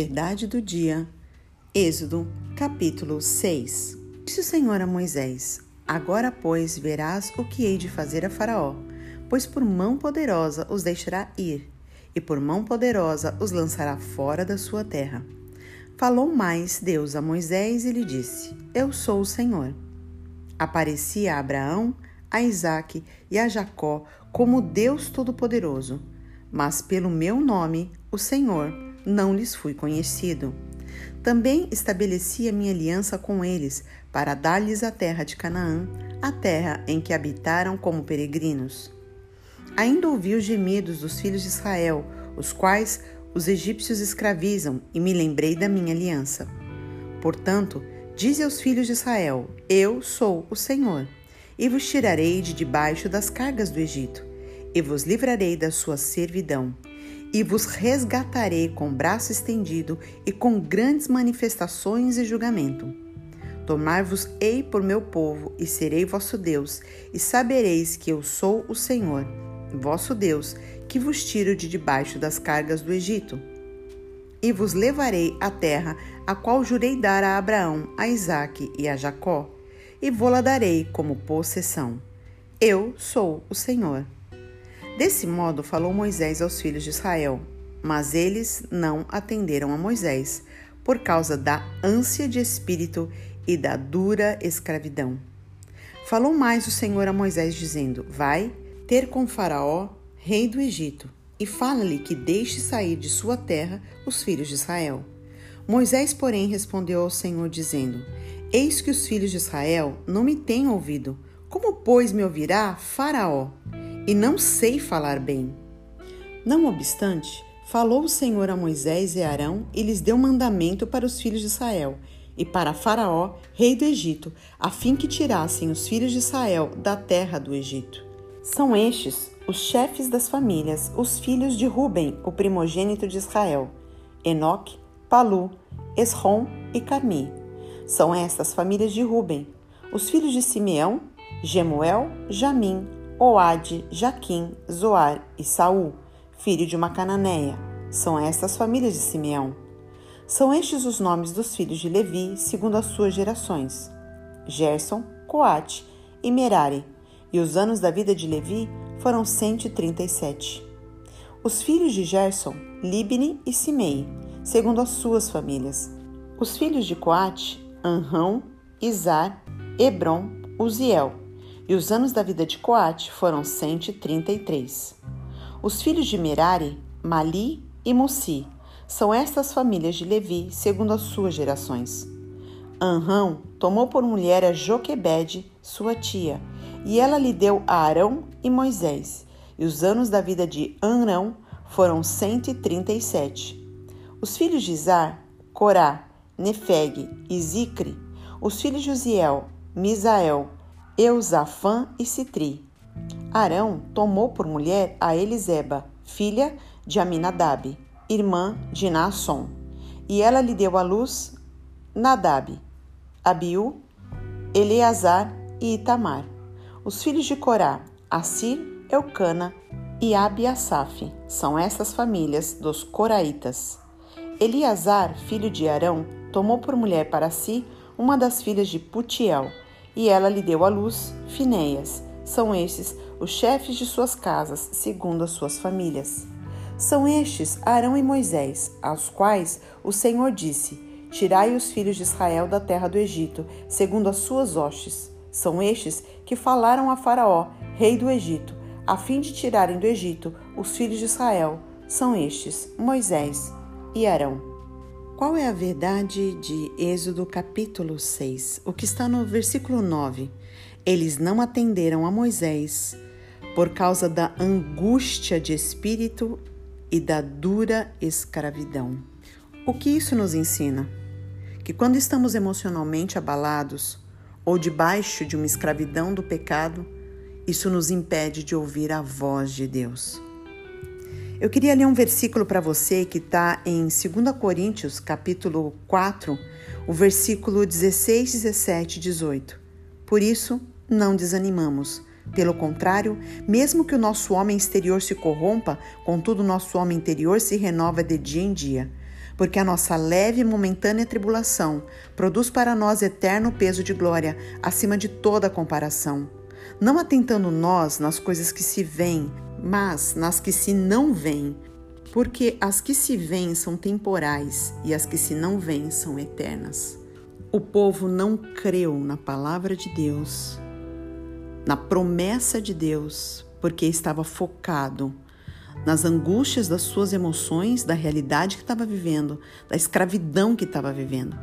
Verdade do dia, Êxodo, capítulo 6. Disse o Senhor a Moisés: Agora, pois, verás o que hei de fazer a Faraó, pois por mão poderosa os deixará ir, e por mão poderosa os lançará fora da sua terra. Falou mais Deus a Moisés e lhe disse: Eu sou o Senhor. Apareci a Abraão, a Isaque e a Jacó como Deus Todo-Poderoso, mas pelo meu nome, o Senhor, não lhes fui conhecido. Também estabeleci a minha aliança com eles, para dar-lhes a terra de Canaã, a terra em que habitaram como peregrinos. Ainda ouvi os gemidos dos filhos de Israel, os quais os egípcios escravizam, e me lembrei da minha aliança. Portanto, dize aos filhos de Israel: Eu sou o Senhor, e vos tirarei de debaixo das cargas do Egito, e vos livrarei da sua servidão e vos resgatarei com braço estendido e com grandes manifestações e julgamento. Tomar-vos-ei por meu povo e serei vosso Deus, e sabereis que eu sou o Senhor, vosso Deus, que vos tiro de debaixo das cargas do Egito. E vos levarei à terra a qual jurei dar a Abraão, a Isaque e a Jacó, e vô-la darei como possessão. Eu sou o Senhor. Desse modo falou Moisés aos filhos de Israel, mas eles não atenderam a Moisés, por causa da ânsia de espírito e da dura escravidão. Falou mais o Senhor a Moisés, dizendo: Vai ter com Faraó, rei do Egito, e fala-lhe que deixe sair de sua terra os filhos de Israel. Moisés, porém, respondeu ao Senhor, dizendo: Eis que os filhos de Israel não me têm ouvido. Como, pois, me ouvirá Faraó? E não sei falar bem. Não obstante, falou o Senhor a Moisés e Arão e lhes deu mandamento para os filhos de Israel e para Faraó, rei do Egito, a fim que tirassem os filhos de Israel da terra do Egito. São estes os chefes das famílias, os filhos de Ruben, o primogênito de Israel: Enoque, Palu, Esrom e Carmi. São estas famílias de Ruben. Os filhos de Simeão, Gemuel, Jamim, Oade, Jaquim, Zoar e Saul, filho de uma cananeia. São estas famílias de Simeão. São estes os nomes dos filhos de Levi, segundo as suas gerações: Gerson, Coate e Merari. E os anos da vida de Levi foram 137. Os filhos de Gerson, Libni e Simei, segundo as suas famílias. Os filhos de Coate, Anrão, Izar, Hebron, Uziel e os anos da vida de Coate foram 133. Os filhos de Merari, Mali e Mussi, são estas famílias de Levi, segundo as suas gerações. Anrão tomou por mulher a Joquebede, sua tia, e ela lhe deu a Arão e Moisés. E os anos da vida de Anrão foram 137. Os filhos de Izar, Corá, Nefeg e Zicre, os filhos de Uziel, Misael, Eusafã e Citri. Arão tomou por mulher a Eliseba, filha de Aminadab, irmã de Naasson, e ela lhe deu à luz Nadab, Abiú, Eleazar e Itamar. Os filhos de Corá, Assir, Eucana e Abiasaf, são essas famílias dos Coraitas. Eleazar, filho de Arão, tomou por mulher para si uma das filhas de Putiel, e ela lhe deu à luz Finéias. São estes os chefes de suas casas, segundo as suas famílias. São estes Arão e Moisés, aos quais o Senhor disse: Tirai os filhos de Israel da terra do Egito, segundo as suas hostes. São estes que falaram a Faraó, rei do Egito, a fim de tirarem do Egito os filhos de Israel. São estes Moisés e Arão. Qual é a verdade de Êxodo capítulo 6? O que está no versículo 9. Eles não atenderam a Moisés por causa da angústia de espírito e da dura escravidão. O que isso nos ensina? Que quando estamos emocionalmente abalados ou debaixo de uma escravidão do pecado, isso nos impede de ouvir a voz de Deus. Eu queria ler um versículo para você que está em 2 Coríntios, capítulo 4, o versículo 16, 17 e 18. Por isso, não desanimamos. Pelo contrário, mesmo que o nosso homem exterior se corrompa, contudo o nosso homem interior se renova de dia em dia. porque a nossa leve e momentânea tribulação produz para nós eterno peso de glória acima de toda comparação. Não atentando nós nas coisas que se veem, mas nas que se não veem, porque as que se veem são temporais e as que se não veem são eternas. O povo não creu na palavra de Deus, na promessa de Deus, porque estava focado nas angústias das suas emoções, da realidade que estava vivendo, da escravidão que estava vivendo.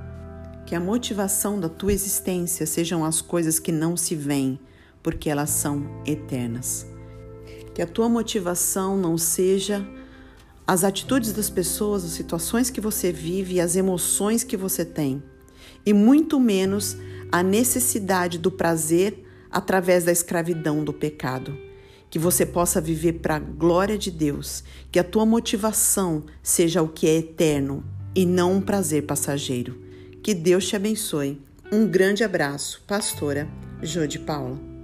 Que a motivação da tua existência sejam as coisas que não se veem, porque elas são eternas. Que a tua motivação não seja as atitudes das pessoas, as situações que você vive e as emoções que você tem, e muito menos a necessidade do prazer através da escravidão do pecado que você possa viver para a glória de Deus, que a tua motivação seja o que é eterno e não um prazer passageiro. Que Deus te abençoe. Um grande abraço, pastora Jô de Paula.